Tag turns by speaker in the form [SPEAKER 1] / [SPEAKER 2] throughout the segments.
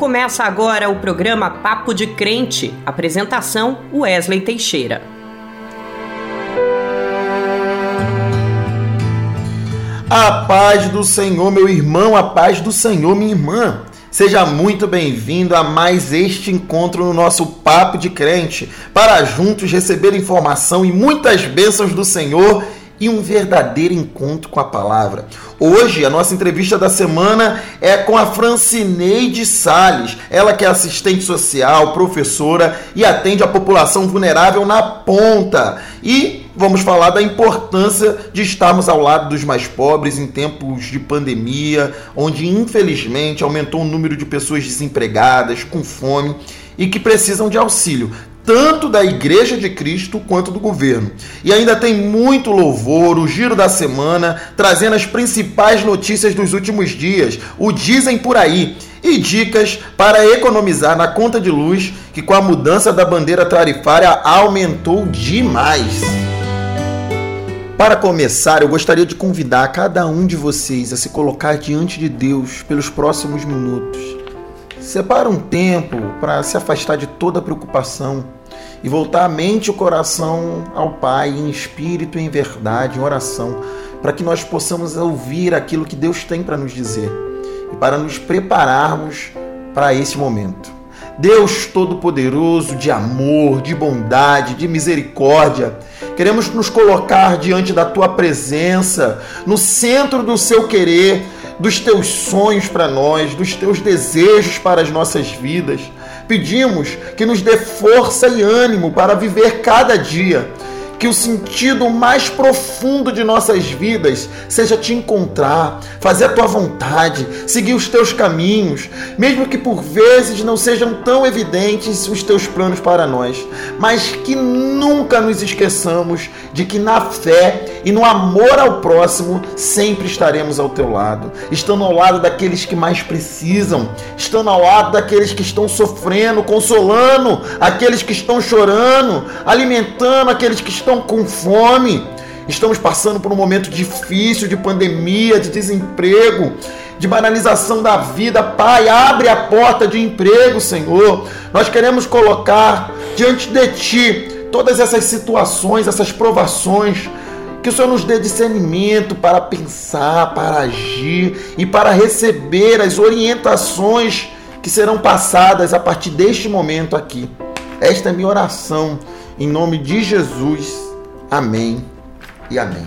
[SPEAKER 1] começa agora o programa Papo de Crente. Apresentação: Wesley Teixeira.
[SPEAKER 2] A paz do Senhor, meu irmão, a paz do Senhor, minha irmã. Seja muito bem-vindo a mais este encontro no nosso Papo de Crente, para juntos receber informação e muitas bênçãos do Senhor e um verdadeiro encontro com a palavra. Hoje, a nossa entrevista da semana é com a Francineide Sales, ela que é assistente social, professora e atende a população vulnerável na ponta. E vamos falar da importância de estarmos ao lado dos mais pobres em tempos de pandemia, onde infelizmente aumentou o número de pessoas desempregadas, com fome e que precisam de auxílio tanto da Igreja de Cristo quanto do governo. E ainda tem muito louvor, o giro da semana, trazendo as principais notícias dos últimos dias, o dizem por aí, e dicas para economizar na conta de luz, que com a mudança da bandeira tarifária aumentou demais. Para começar, eu gostaria de convidar cada um de vocês a se colocar diante de Deus pelos próximos minutos Separa um tempo para se afastar de toda preocupação e voltar a mente e o coração ao Pai em espírito e em verdade, em oração, para que nós possamos ouvir aquilo que Deus tem para nos dizer e para nos prepararmos para esse momento. Deus Todo-Poderoso, de amor, de bondade, de misericórdia, queremos nos colocar diante da Tua presença, no centro do Seu querer dos teus sonhos para nós, dos teus desejos para as nossas vidas. Pedimos que nos dê força e ânimo para viver cada dia que o sentido mais profundo de nossas vidas seja te encontrar, fazer a tua vontade, seguir os teus caminhos, mesmo que por vezes não sejam tão evidentes os teus planos para nós, mas que nunca nos esqueçamos de que na fé e no amor ao próximo sempre estaremos ao teu lado, estando ao lado daqueles que mais precisam, estando ao lado daqueles que estão sofrendo, consolando aqueles que estão chorando, alimentando aqueles que estão estão com fome, estamos passando por um momento difícil de pandemia, de desemprego, de banalização da vida. Pai, abre a porta de emprego, Senhor. Nós queremos colocar diante de Ti todas essas situações, essas provações. Que o Senhor nos dê discernimento para pensar, para agir e para receber as orientações que serão passadas a partir deste momento aqui. Esta é minha oração em nome de Jesus. Amém e amém.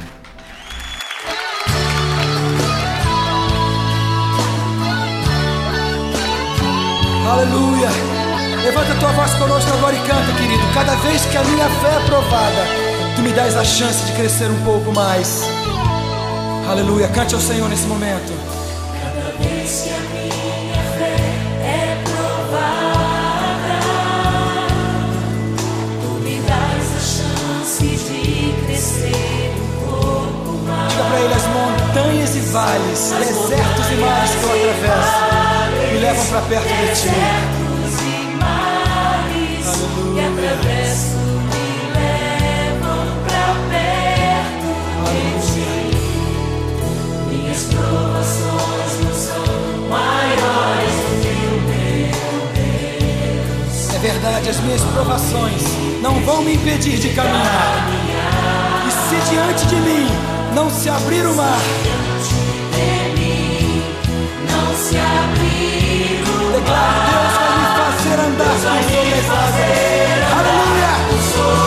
[SPEAKER 3] Aleluia. Levanta a tua voz conosco agora e canta, querido. Cada vez que a minha fé é provada, tu me dás a chance de crescer um pouco mais. Aleluia. Cante ao Senhor nesse momento.
[SPEAKER 4] Cada vez que a
[SPEAKER 3] Diga para ele as montanhas e vales, desertos e mares que eu atravesso, me levam para perto de ti.
[SPEAKER 4] Desertos e mares que atravesso me levam para perto de ti. Minhas provações não são maiores do que o meu Deus.
[SPEAKER 3] É verdade, as minhas provações não vão me impedir de caminhar. E se diante de mim não se abrir o mar.
[SPEAKER 4] De mim não se
[SPEAKER 3] Deus vai me fazer andar sobre as águas. Aleluia!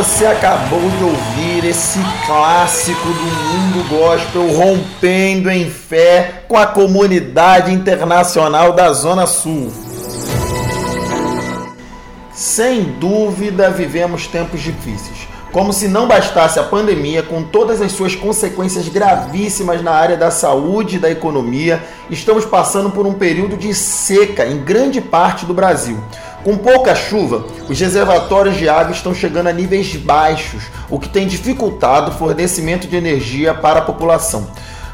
[SPEAKER 2] Você acabou de ouvir esse clássico do mundo gospel rompendo em fé com a comunidade internacional da Zona Sul. Sem dúvida, vivemos tempos difíceis. Como se não bastasse a pandemia, com todas as suas consequências gravíssimas na área da saúde e da economia, estamos passando por um período de seca em grande parte do Brasil. Com pouca chuva, os reservatórios de água estão chegando a níveis baixos, o que tem dificultado o fornecimento de energia para a população.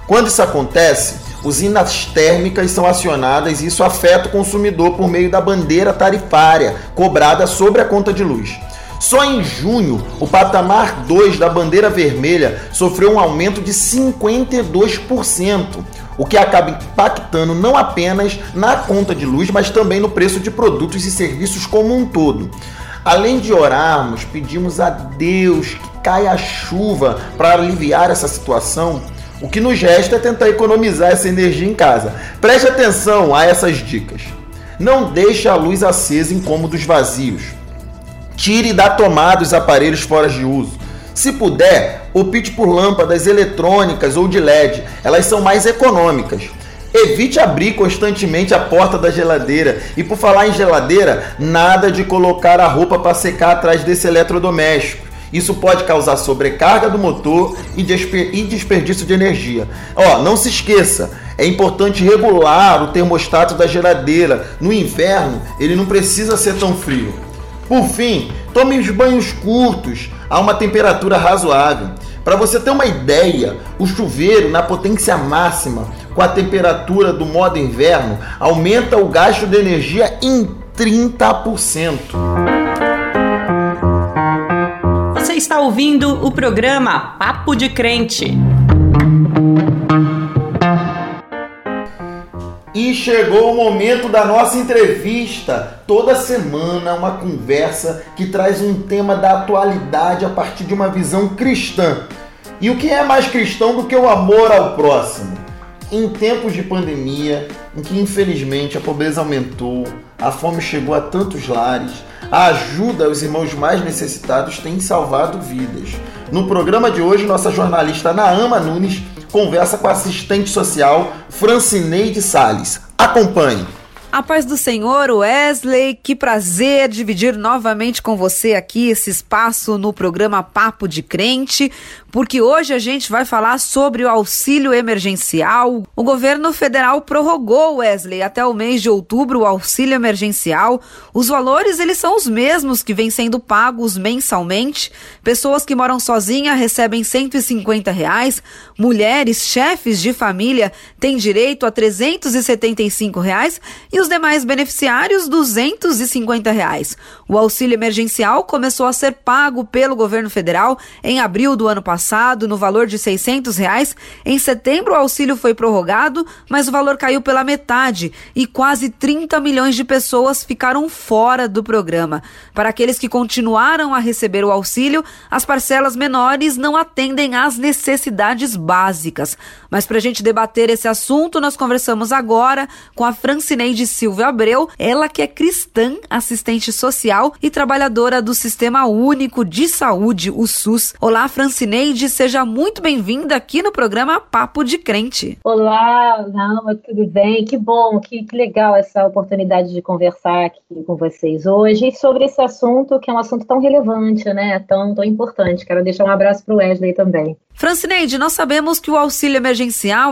[SPEAKER 2] Quando isso acontece, usinas térmicas são acionadas e isso afeta o consumidor por meio da bandeira tarifária cobrada sobre a conta de luz. Só em junho, o patamar 2 da bandeira vermelha sofreu um aumento de 52%, o que acaba impactando não apenas na conta de luz, mas também no preço de produtos e serviços como um todo. Além de orarmos, pedimos a Deus que caia a chuva para aliviar essa situação. O que nos resta é tentar economizar essa energia em casa. Preste atenção a essas dicas. Não deixe a luz acesa em cômodos vazios. Tire da tomada os aparelhos fora de uso. Se puder, opte por lâmpadas eletrônicas ou de LED, elas são mais econômicas. Evite abrir constantemente a porta da geladeira. E por falar em geladeira, nada de colocar a roupa para secar atrás desse eletrodoméstico. Isso pode causar sobrecarga do motor e desperdício de energia. Ó, não se esqueça, é importante regular o termostato da geladeira. No inverno, ele não precisa ser tão frio. Por fim, tome os banhos curtos a uma temperatura razoável. Para você ter uma ideia, o chuveiro na potência máxima, com a temperatura do modo inverno, aumenta o gasto de energia em 30%.
[SPEAKER 1] Você está ouvindo o programa Papo de Crente.
[SPEAKER 2] E chegou o momento da nossa entrevista. Toda semana, uma conversa que traz um tema da atualidade a partir de uma visão cristã. E o que é mais cristão do que o amor ao próximo? Em tempos de pandemia, em que infelizmente a pobreza aumentou, a fome chegou a tantos lares, a ajuda aos irmãos mais necessitados tem salvado vidas. No programa de hoje, nossa jornalista Naama Nunes conversa com a assistente social Francineide Sales. Acompanhe.
[SPEAKER 5] A paz do Senhor, Wesley, que prazer dividir novamente com você aqui esse espaço no programa Papo de Crente, porque hoje a gente vai falar sobre o auxílio emergencial. O governo federal prorrogou, Wesley, até o mês de outubro o auxílio emergencial. Os valores, eles são os mesmos que vêm sendo pagos mensalmente. Pessoas que moram sozinhas recebem 150 reais. Mulheres, chefes de família, têm direito a 375 reais e os demais beneficiários 250 reais. O auxílio emergencial começou a ser pago pelo governo federal em abril do ano passado passado no valor de 600 reais. Em setembro, o auxílio foi prorrogado, mas o valor caiu pela metade e quase 30 milhões de pessoas ficaram fora do programa. Para aqueles que continuaram a receber o auxílio, as parcelas menores não atendem às necessidades básicas. Mas para a gente debater esse assunto, nós conversamos agora com a Francineide Silvia Abreu, ela que é cristã, assistente social e trabalhadora do Sistema Único de Saúde, o SUS. Olá, Francineide. Neide, seja muito bem-vinda aqui no programa Papo de Crente.
[SPEAKER 6] Olá, Rama, tudo bem? Que bom, que, que legal essa oportunidade de conversar aqui com vocês hoje sobre esse assunto que é um assunto tão relevante, né? Tão, tão importante. Quero deixar um abraço para o Wesley também.
[SPEAKER 5] Francineide, nós sabemos que o auxílio emergencial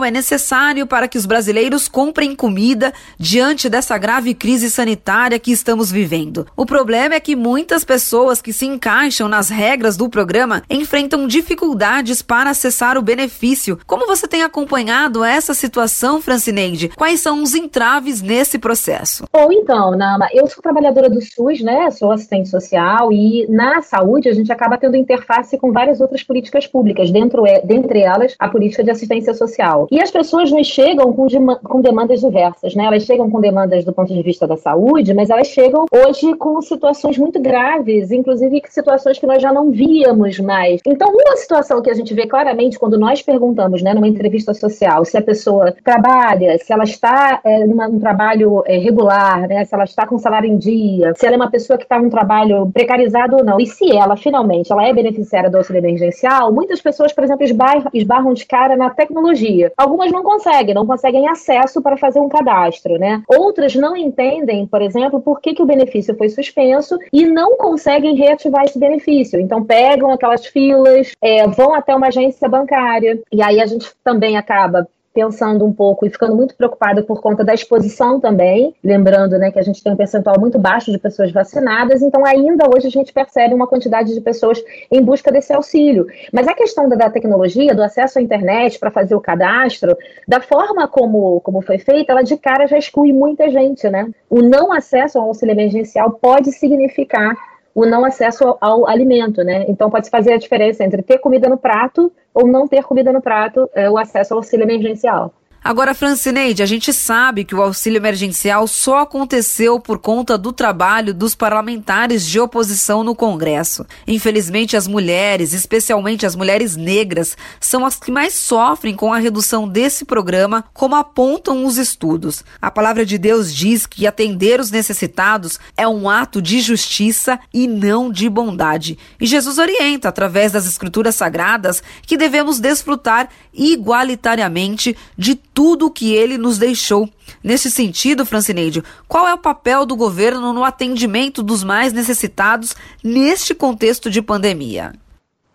[SPEAKER 5] é necessário para que os brasileiros comprem comida diante dessa grave crise sanitária que estamos vivendo. O problema é que muitas pessoas que se encaixam nas regras do programa enfrentam dificuldades para acessar o benefício. Como você tem acompanhado essa situação, Francineide? Quais são os entraves nesse processo?
[SPEAKER 6] Bom, então, Nama, eu sou trabalhadora do SUS, né? Sou assistente social e na saúde a gente acaba tendo interface com várias outras políticas públicas dentro dentro, é, dentre elas a política de assistência social. E as pessoas nos chegam com, com demandas diversas, né? Elas chegam com demandas do ponto de vista da saúde, mas elas chegam hoje com situações muito graves, inclusive situações que nós já não víamos mais. Então, uma situação que a gente vê claramente quando nós perguntamos, né, numa entrevista social, se a pessoa trabalha, se ela está é, num trabalho é, regular, né, se ela está com salário em dia, se ela é uma pessoa que está num trabalho precarizado ou não, e se ela finalmente ela é beneficiária do auxílio emergencial, muitas pessoas, por exemplo, esbarram, esbarram de cara na tecnologia tecnologia. Algumas não conseguem, não conseguem acesso para fazer um cadastro, né? Outras não entendem, por exemplo, por que, que o benefício foi suspenso e não conseguem reativar esse benefício. Então pegam aquelas filas, é, vão até uma agência bancária e aí a gente também acaba pensando um pouco e ficando muito preocupada por conta da exposição também, lembrando né, que a gente tem um percentual muito baixo de pessoas vacinadas, então ainda hoje a gente percebe uma quantidade de pessoas em busca desse auxílio. Mas a questão da, da tecnologia, do acesso à internet para fazer o cadastro, da forma como, como foi feita, ela de cara já exclui muita gente, né? O não acesso ao auxílio emergencial pode significar o não acesso ao, ao alimento, né? Então pode fazer a diferença entre ter comida no prato ou não ter comida no prato, é, o acesso ao auxílio emergencial.
[SPEAKER 5] Agora, Francineide, a gente sabe que o auxílio emergencial só aconteceu por conta do trabalho dos parlamentares de oposição no Congresso. Infelizmente, as mulheres, especialmente as mulheres negras, são as que mais sofrem com a redução desse programa, como apontam os estudos. A palavra de Deus diz que atender os necessitados é um ato de justiça e não de bondade. E Jesus orienta, através das escrituras sagradas, que devemos desfrutar igualitariamente de tudo o que ele nos deixou. Nesse sentido, Francineide, qual é o papel do governo no atendimento dos mais necessitados neste contexto de pandemia?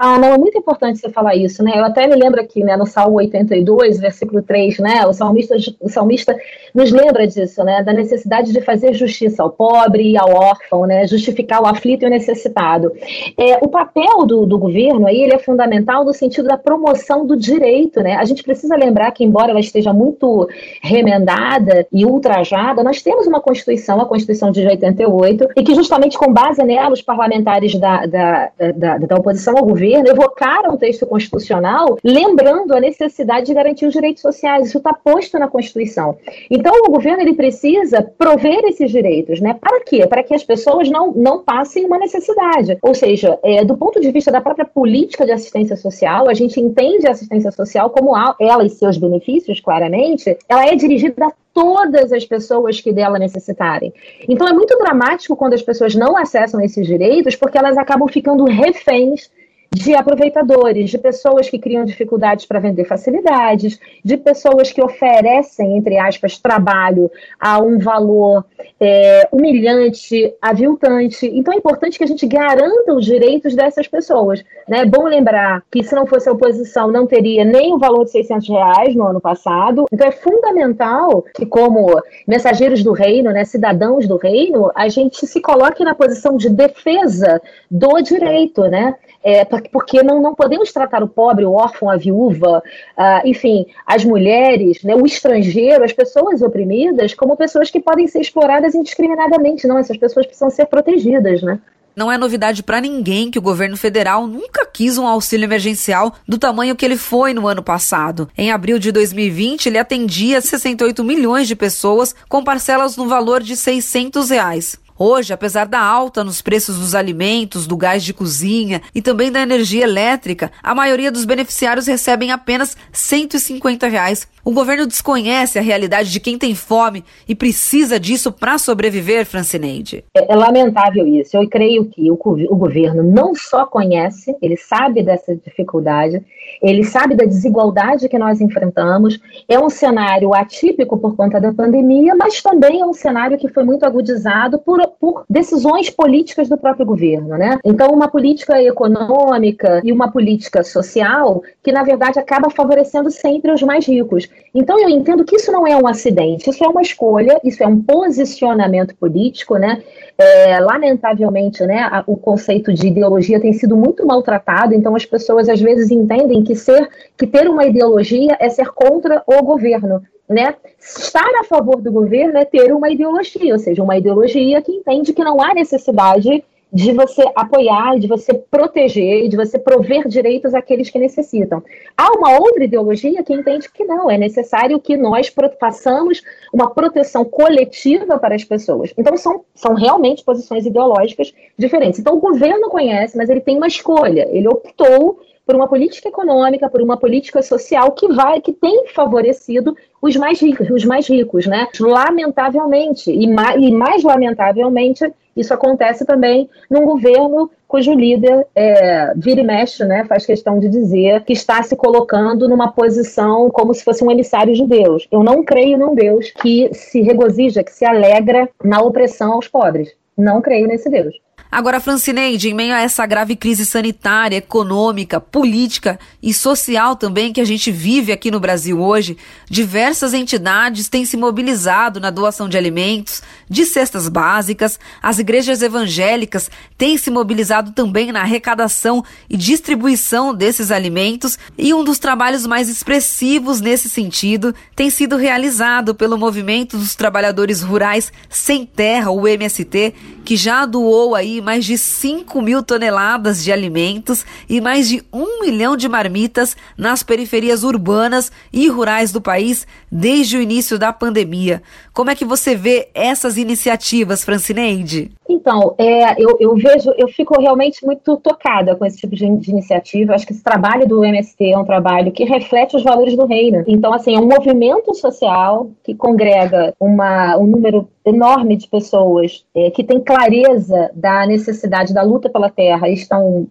[SPEAKER 6] Ah, não, é muito importante você falar isso, né? Eu até me lembro aqui, né, no Salmo 82, versículo 3, né? O salmista, o salmista nos lembra disso, né? Da necessidade de fazer justiça ao pobre e ao órfão, né? Justificar o aflito e o necessitado. É, o papel do, do governo aí, ele é fundamental no sentido da promoção do direito, né? A gente precisa lembrar que, embora ela esteja muito remendada e ultrajada, nós temos uma Constituição, a Constituição de 88, e que justamente com base nela, os parlamentares da, da, da, da oposição ao governo governo evocaram o texto constitucional, lembrando a necessidade de garantir os direitos sociais. Isso está posto na Constituição. Então, o governo ele precisa prover esses direitos, né? Para quê? Para que as pessoas não, não passem uma necessidade. Ou seja, é, do ponto de vista da própria política de assistência social, a gente entende a assistência social como ela e seus benefícios, claramente, ela é dirigida a todas as pessoas que dela necessitarem. Então é muito dramático quando as pessoas não acessam esses direitos, porque elas acabam ficando reféns de aproveitadores, de pessoas que criam dificuldades para vender facilidades, de pessoas que oferecem, entre aspas, trabalho a um valor é, humilhante, aviltante. Então é importante que a gente garanta os direitos dessas pessoas. Né? É bom lembrar que se não fosse a oposição, não teria nem o valor de 600 reais no ano passado. Então é fundamental que, como mensageiros do reino, né, cidadãos do reino, a gente se coloque na posição de defesa do direito, né? É, porque não, não podemos tratar o pobre, o órfão, a viúva, uh, enfim, as mulheres, né, o estrangeiro, as pessoas oprimidas, como pessoas que podem ser exploradas indiscriminadamente. Não, essas pessoas precisam ser protegidas, né?
[SPEAKER 5] Não é novidade para ninguém que o governo federal nunca quis um auxílio emergencial do tamanho que ele foi no ano passado. Em abril de 2020, ele atendia 68 milhões de pessoas com parcelas no valor de 600 reais. Hoje, apesar da alta nos preços dos alimentos, do gás de cozinha e também da energia elétrica, a maioria dos beneficiários recebem apenas 150 reais o governo desconhece a realidade de quem tem fome e precisa disso para sobreviver, Francineide.
[SPEAKER 6] É, é, lamentável isso. Eu creio que o, o governo não só conhece, ele sabe dessa dificuldade, ele sabe da desigualdade que nós enfrentamos. É um cenário atípico por conta da pandemia, mas também é um cenário que foi muito agudizado por, por decisões políticas do próprio governo. Né? Então, uma política econômica e uma política social que, na verdade, acaba favorecendo sempre os mais ricos. Então eu entendo que isso não é um acidente, isso é uma escolha, isso é um posicionamento político, né? É, lamentavelmente, né, a, o conceito de ideologia tem sido muito maltratado, então as pessoas às vezes entendem que ser, que ter uma ideologia é ser contra o governo. Né? Estar a favor do governo é ter uma ideologia, ou seja, uma ideologia que entende que não há necessidade de você apoiar, de você proteger, de você prover direitos àqueles que necessitam. Há uma outra ideologia que entende que não, é necessário que nós façamos uma proteção coletiva para as pessoas. Então, são, são realmente posições ideológicas diferentes. Então, o governo conhece, mas ele tem uma escolha. Ele optou por uma política econômica, por uma política social que vai, que tem favorecido os mais ricos, os mais ricos, né? Lamentavelmente, e mais, e mais lamentavelmente, isso acontece também num governo cujo líder é, vira e mexe, né, faz questão de dizer que está se colocando numa posição como se fosse um emissário de Deus. Eu não creio num Deus que se regozija, que se alegra na opressão aos pobres. Não creio nesse Deus.
[SPEAKER 5] Agora, Francineide, em meio a essa grave crise sanitária, econômica, política e social também que a gente vive aqui no Brasil hoje, diversas entidades têm se mobilizado na doação de alimentos, de cestas básicas, as igrejas evangélicas têm se mobilizado também na arrecadação e distribuição desses alimentos, e um dos trabalhos mais expressivos nesse sentido tem sido realizado pelo Movimento dos Trabalhadores Rurais Sem Terra, o MST, que já doou aí mais de 5 mil toneladas de alimentos e mais de um milhão de marmitas nas periferias urbanas e rurais do país desde o início da pandemia. Como é que você vê essas iniciativas, Francineide?
[SPEAKER 6] Então, é, eu, eu, vejo, eu fico realmente muito tocada com esse tipo de, de, iniciativa. Acho que esse trabalho do MST é um trabalho que reflete os valores do reino. Então, assim, é um movimento social que congrega uma, um número enorme de pessoas é, que tem clareza da necessidade da luta pela terra e estão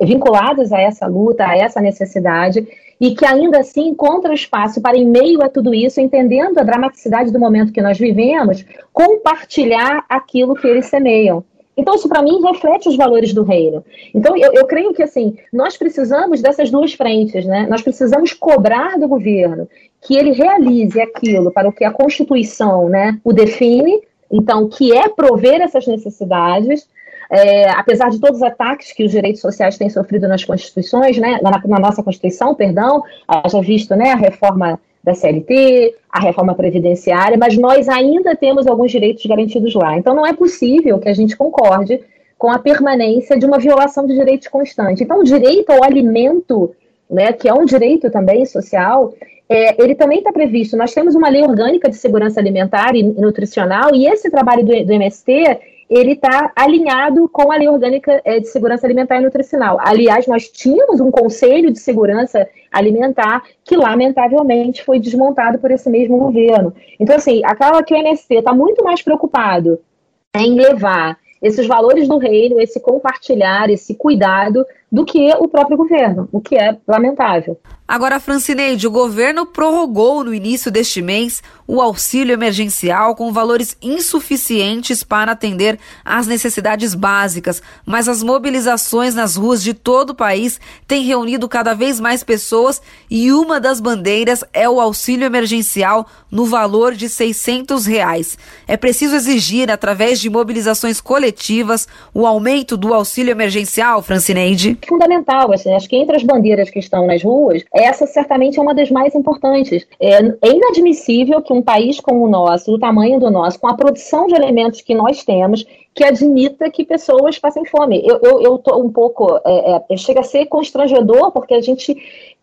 [SPEAKER 6] vinculados a essa luta, a essa necessidade, e que ainda assim encontra espaço para, em meio a tudo isso, entendendo a dramaticidade do momento que nós vivemos, compartilhar aquilo que eles semeiam. Então, isso para mim reflete os valores do reino. Então, eu, eu, creio que assim, nós precisamos dessas duas frentes, né? Nós precisamos cobrar do governo que ele realize aquilo para o que a Constituição né, o define, então, que é prover essas necessidades, é, apesar de todos os ataques que os direitos sociais têm sofrido nas constituições, né, na, na nossa Constituição, perdão, já visto né, a reforma da CLT, a reforma previdenciária, mas nós ainda temos alguns direitos garantidos lá. Então não é possível que a gente concorde com a permanência de uma violação de direitos constante. Então o direito ao alimento, né, que é um direito também social, é, ele também está previsto. Nós temos uma lei orgânica de segurança alimentar e nutricional e esse trabalho do, do MST ele está alinhado com a Lei Orgânica eh, de Segurança Alimentar e Nutricional. Aliás, nós tínhamos um Conselho de Segurança Alimentar que, lamentavelmente, foi desmontado por esse mesmo governo. Então, assim, acaba que o MST está muito mais preocupado em levar esses valores do reino, esse compartilhar, esse cuidado, do que o próprio governo, o que é lamentável.
[SPEAKER 5] Agora, Francineide, o governo prorrogou no início deste mês o auxílio emergencial com valores insuficientes para atender às necessidades básicas, mas as mobilizações nas ruas de todo o país têm reunido cada vez mais pessoas e uma das bandeiras é o auxílio emergencial no valor de 600 reais. É preciso exigir, através de mobilizações coletivas, o aumento do auxílio emergencial, Francineide?
[SPEAKER 6] Fundamental, assim, acho que entre as bandeiras que estão nas ruas, essa certamente é uma das mais importantes. É, é inadmissível que um país como o nosso, do tamanho do nosso, com a produção de alimentos que nós temos, que admita que pessoas passem fome. Eu eu, um pouco. É, é, chega a ser constrangedor, porque a gente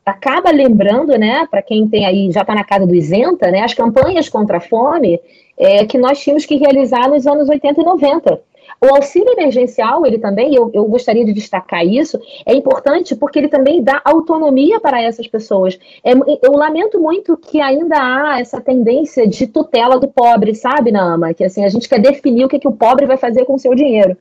[SPEAKER 6] acaba lembrando, né, para quem tem aí, já está na casa do isenta, né, as campanhas contra a fome é, que nós tínhamos que realizar nos anos 80 e 90. O auxílio emergencial, ele também, eu, eu gostaria de destacar isso, é importante porque ele também dá autonomia para essas pessoas. É, eu lamento muito que ainda há essa tendência de tutela do pobre, sabe, Nama? Que assim, a gente quer definir o que, que o pobre vai fazer com o seu dinheiro.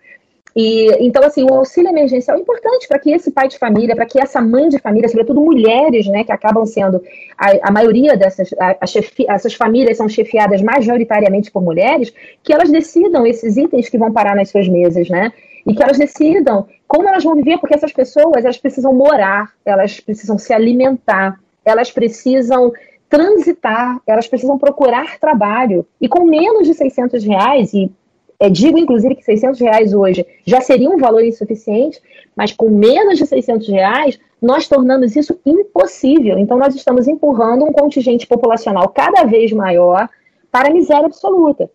[SPEAKER 6] E, então, assim, o auxílio emergencial é importante para que esse pai de família, para que essa mãe de família, sobretudo mulheres, né, que acabam sendo a, a maioria dessas, a, a chefi, essas famílias são chefiadas majoritariamente por mulheres, que elas decidam esses itens que vão parar nas suas mesas, né? E que elas decidam como elas vão viver, porque essas pessoas, elas precisam morar, elas precisam se alimentar, elas precisam transitar, elas precisam procurar trabalho. E com menos de 600 reais, e é, digo, inclusive, que 600 reais hoje já seria um valor insuficiente, mas com menos de 600 reais, nós tornamos isso impossível. Então, nós estamos empurrando um contingente populacional cada vez maior para a miséria absoluta.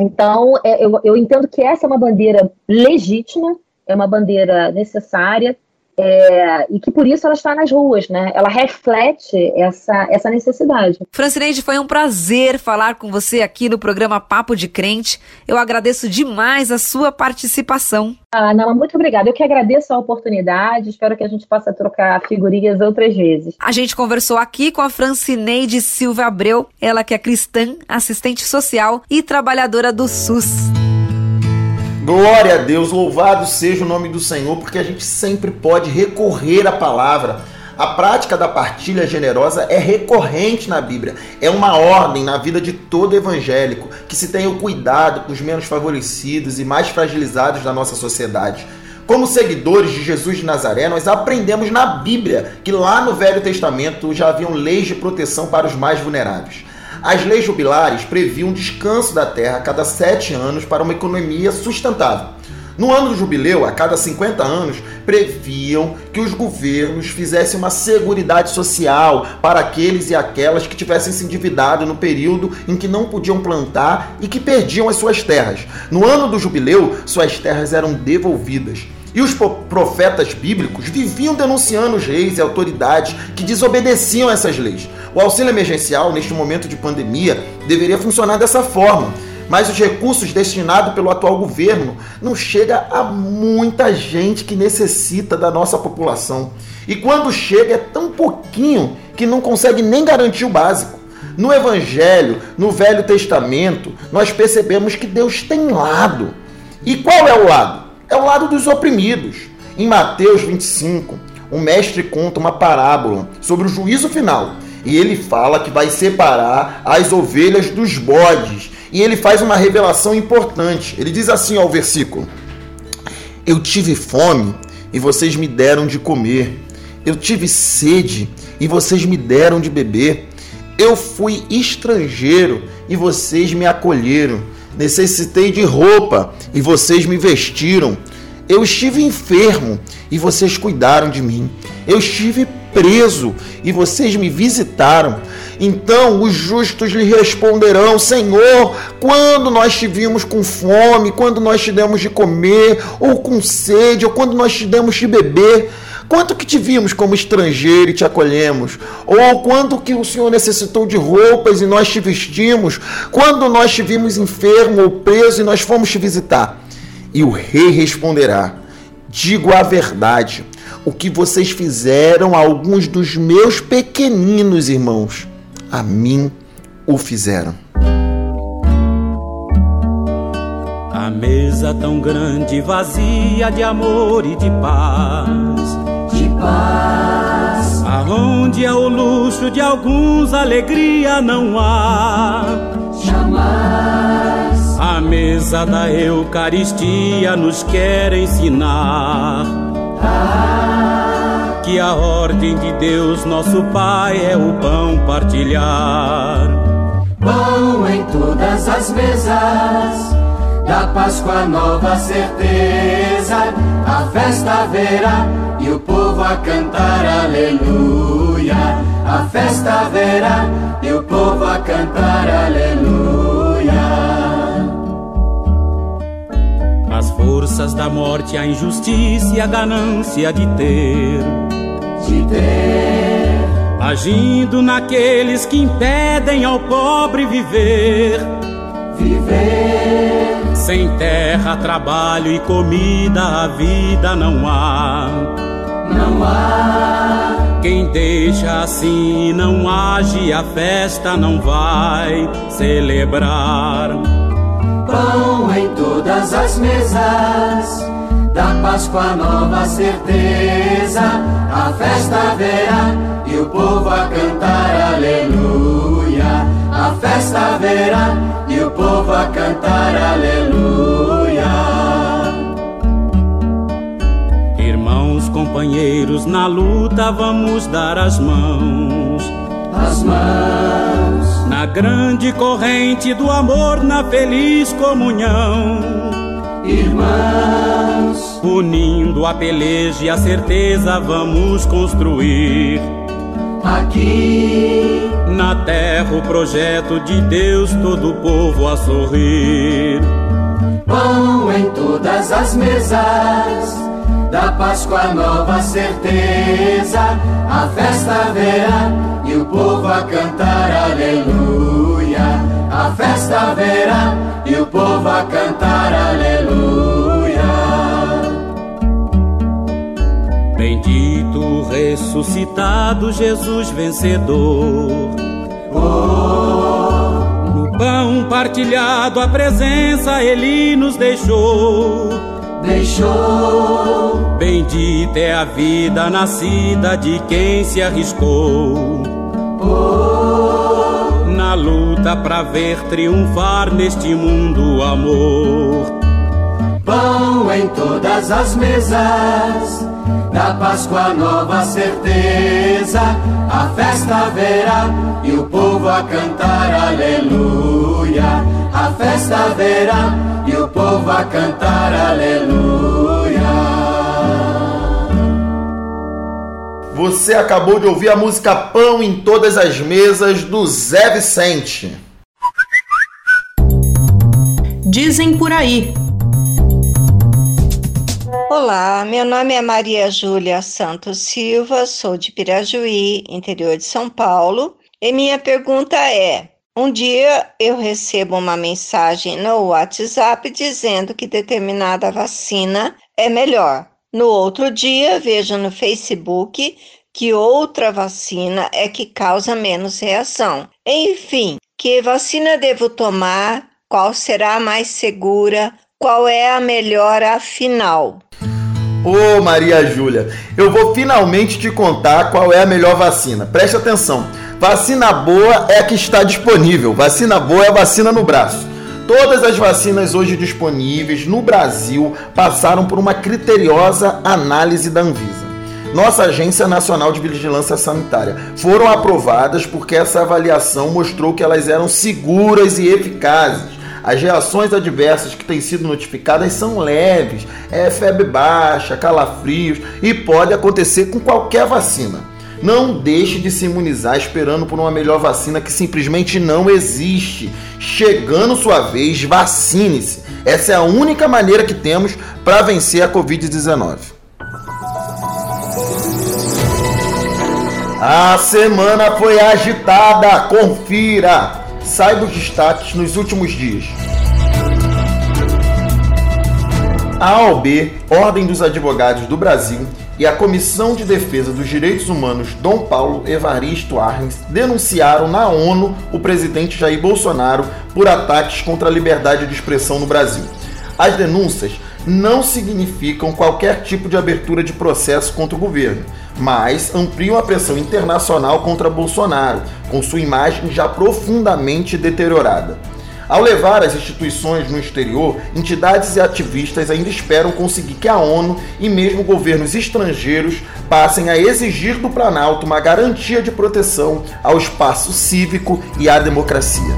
[SPEAKER 6] Então, é, eu, eu entendo que essa é uma bandeira legítima, é uma bandeira necessária, é, e que por isso ela está nas ruas, né? Ela reflete essa, essa necessidade.
[SPEAKER 5] Francineide, foi um prazer falar com você aqui no programa Papo de Crente. Eu agradeço demais a sua participação.
[SPEAKER 6] Ah, não, muito obrigada. Eu que agradeço a oportunidade. Espero que a gente possa trocar figurinhas outras vezes.
[SPEAKER 5] A gente conversou aqui com a Francineide Silva Abreu, ela que é cristã, assistente social e trabalhadora do SUS.
[SPEAKER 2] Glória a Deus, louvado seja o nome do Senhor, porque a gente sempre pode recorrer à palavra. A prática da partilha generosa é recorrente na Bíblia. É uma ordem na vida de todo evangélico que se tenha o cuidado com os menos favorecidos e mais fragilizados da nossa sociedade. Como seguidores de Jesus de Nazaré, nós aprendemos na Bíblia que lá no Velho Testamento já haviam leis de proteção para os mais vulneráveis. As leis jubilares previam descanso da terra a cada sete anos para uma economia sustentável. No ano do jubileu, a cada 50 anos, previam que os governos fizessem uma seguridade social para aqueles e aquelas que tivessem se endividado no período em que não podiam plantar e que perdiam as suas terras. No ano do jubileu, suas terras eram devolvidas. E os profetas bíblicos viviam denunciando os reis e autoridades que desobedeciam essas leis. O auxílio emergencial, neste momento de pandemia, deveria funcionar dessa forma. Mas os recursos destinados pelo atual governo não chega a muita gente que necessita da nossa população. E quando chega é tão pouquinho que não consegue nem garantir o básico. No Evangelho, no Velho Testamento, nós percebemos que Deus tem lado. E qual é o lado? É o lado dos oprimidos. Em Mateus 25, o mestre conta uma parábola sobre o juízo final e ele fala que vai separar as ovelhas dos bodes. E ele faz uma revelação importante. Ele diz assim ao versículo: Eu tive fome e vocês me deram de comer. Eu tive sede e vocês me deram de beber. Eu fui estrangeiro e vocês me acolheram. Necessitei de roupa e vocês me vestiram. Eu estive enfermo e vocês cuidaram de mim. Eu estive preso e vocês me visitaram. Então os justos lhe responderão: Senhor, quando nós te vimos com fome, quando nós te demos de comer, ou com sede, ou quando nós te demos de beber? Quanto que te vimos como estrangeiro e te acolhemos? Ou quanto que o Senhor necessitou de roupas e nós te vestimos? Quando nós te vimos enfermo ou preso e nós fomos te visitar? E o rei responderá: Digo a verdade o que vocês fizeram a alguns dos meus pequeninos irmãos, a mim o fizeram.
[SPEAKER 7] A mesa tão grande, vazia de amor e de paz.
[SPEAKER 4] Paz.
[SPEAKER 7] Aonde é o luxo de alguns, alegria não há.
[SPEAKER 4] Jamais.
[SPEAKER 7] A mesa da Eucaristia nos quer ensinar.
[SPEAKER 4] Ah
[SPEAKER 7] que a ordem de Deus, nosso Pai, é o pão partilhar.
[SPEAKER 4] Pão em todas as mesas, da Páscoa nova certeza, a festa verá e o povo a cantar aleluia. A festa verá e o povo a cantar aleluia.
[SPEAKER 7] As forças da morte, a injustiça e a ganância de ter
[SPEAKER 4] de ter.
[SPEAKER 7] Agindo naqueles que impedem ao pobre viver.
[SPEAKER 4] Viver.
[SPEAKER 7] Sem terra, trabalho e comida, a vida não há.
[SPEAKER 4] Não há.
[SPEAKER 7] Quem deixa assim não age, a festa não vai celebrar.
[SPEAKER 4] Pão em todas as mesas da Páscoa nova certeza, a festa verá e o povo a cantar aleluia. Festa verá e o povo a cantar aleluia.
[SPEAKER 7] Irmãos, companheiros, na luta vamos dar as mãos.
[SPEAKER 4] As mãos.
[SPEAKER 7] Na grande corrente do amor, na feliz comunhão
[SPEAKER 4] irmãos.
[SPEAKER 7] Unindo a peleja e a certeza, vamos construir.
[SPEAKER 4] Aqui
[SPEAKER 7] na terra o projeto de Deus, todo o povo a sorrir.
[SPEAKER 4] Pão em todas as mesas, da Páscoa nova certeza, a festa verá e o povo a cantar aleluia. A festa verá e o povo a cantar aleluia.
[SPEAKER 7] Bendito ressuscitado Jesus vencedor. Oh, no pão partilhado a presença ele nos deixou.
[SPEAKER 4] Deixou.
[SPEAKER 7] Bendita é a vida nascida de quem se arriscou.
[SPEAKER 4] Oh,
[SPEAKER 7] na luta pra ver triunfar neste mundo o amor.
[SPEAKER 4] Pão em todas as mesas, da Páscoa nova certeza, a festa haverá e o povo a cantar aleluia. A festa haverá e o povo a cantar aleluia.
[SPEAKER 2] Você acabou de ouvir a música Pão em Todas as Mesas do Zé Vicente.
[SPEAKER 1] Dizem por aí.
[SPEAKER 8] Olá, meu nome é Maria Júlia Santos Silva, sou de Pirajuí, interior de São Paulo, e minha pergunta é: um dia eu recebo uma mensagem no WhatsApp dizendo que determinada vacina é melhor. No outro dia, vejo no Facebook que outra vacina é que causa menos reação. Enfim, que vacina devo tomar? Qual será a mais segura? Qual é a melhor afinal?
[SPEAKER 2] Ô oh, Maria Júlia, eu vou finalmente te contar qual é a melhor vacina. Preste atenção. Vacina boa é a que está disponível. Vacina boa é a vacina no braço. Todas as vacinas hoje disponíveis no Brasil passaram por uma criteriosa análise da Anvisa. Nossa Agência Nacional de Vigilância Sanitária foram aprovadas porque essa avaliação mostrou que elas eram seguras e eficazes as reações adversas que têm sido notificadas são leves, é febre baixa, calafrios e pode acontecer com qualquer vacina. Não deixe de se imunizar esperando por uma melhor vacina que simplesmente não existe. Chegando sua vez, vacine-se. Essa é a única maneira que temos para vencer a Covid-19. A semana foi agitada, confira! Saiba os destaques nos últimos dias. A AOB, Ordem dos Advogados do Brasil, e a Comissão de Defesa dos Direitos Humanos Dom Paulo Evaristo Arnes denunciaram na ONU o presidente Jair Bolsonaro por ataques contra a liberdade de expressão no Brasil. As denúncias não significam qualquer tipo de abertura de processo contra o governo, mas ampliam a pressão internacional contra Bolsonaro, com sua imagem já profundamente deteriorada. Ao levar as instituições no exterior, entidades e ativistas ainda esperam conseguir que a ONU e mesmo governos estrangeiros passem a exigir do Planalto uma garantia de proteção ao espaço cívico e à democracia.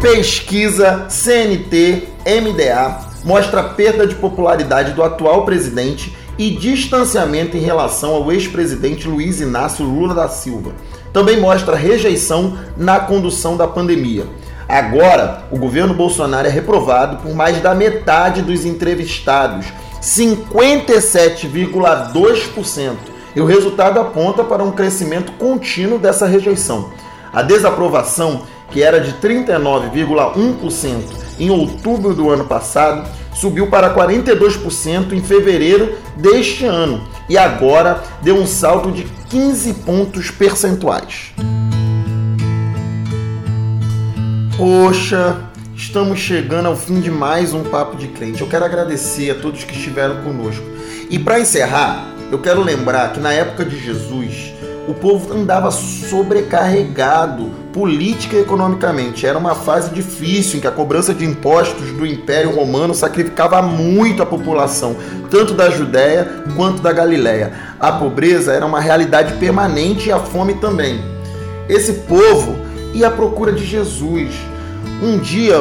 [SPEAKER 2] Pesquisa CNT MDA mostra perda de popularidade do atual presidente e distanciamento em relação ao ex-presidente Luiz Inácio Lula da Silva. Também mostra rejeição na condução da pandemia. Agora, o governo Bolsonaro é reprovado por mais da metade dos entrevistados, 57,2%. E o resultado aponta para um crescimento contínuo dessa rejeição. A desaprovação que era de 39,1% em outubro do ano passado, subiu para 42% em fevereiro deste ano e agora deu um salto de 15 pontos percentuais. Poxa, estamos chegando ao fim de mais um Papo de Crente. Eu quero agradecer a todos que estiveram conosco. E para encerrar, eu quero lembrar que na época de Jesus, o povo andava sobrecarregado política e economicamente. Era uma fase difícil em que a cobrança de impostos do Império Romano sacrificava muito a população, tanto da Judéia quanto da Galiléia. A pobreza era uma realidade permanente e a fome também. Esse povo ia à procura de Jesus. Um dia,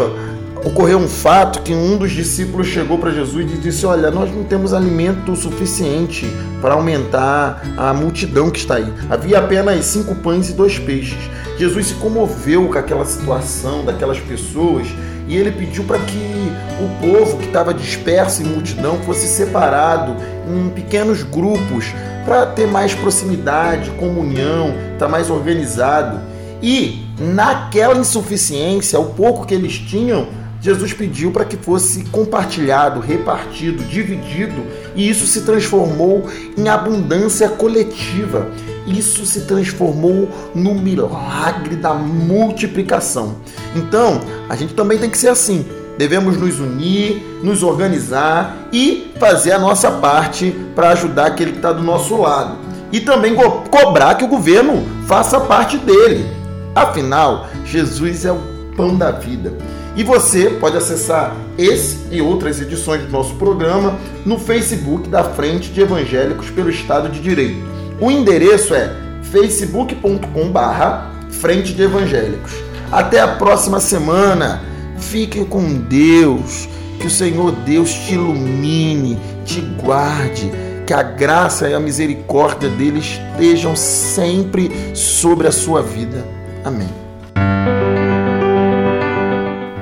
[SPEAKER 2] ocorreu um fato que um dos discípulos chegou para Jesus e disse: Olha, nós não temos alimento suficiente para aumentar a multidão que está aí. Havia apenas cinco pães e dois peixes. Jesus se comoveu com aquela situação daquelas pessoas e ele pediu para que o povo que estava disperso em multidão fosse separado em pequenos grupos para ter mais proximidade, comunhão, estar tá mais organizado. E naquela insuficiência, o pouco que eles tinham, Jesus pediu para que fosse compartilhado, repartido, dividido, e isso se transformou em abundância coletiva. Isso se transformou no milagre da multiplicação. Então, a gente também tem que ser assim. Devemos nos unir, nos organizar e fazer a nossa parte para ajudar aquele que está do nosso lado. E também co cobrar que o governo faça parte dele. Afinal, Jesus é o pão da vida. E você pode acessar esse e outras edições do nosso programa no Facebook da Frente de Evangélicos pelo Estado de Direito. O endereço é facebook.com/barra Frente de Evangélicos. Até a próxima semana. Fiquem com Deus. Que o Senhor Deus te ilumine, te guarde. Que a graça e a misericórdia dele estejam sempre sobre a sua vida. Amém.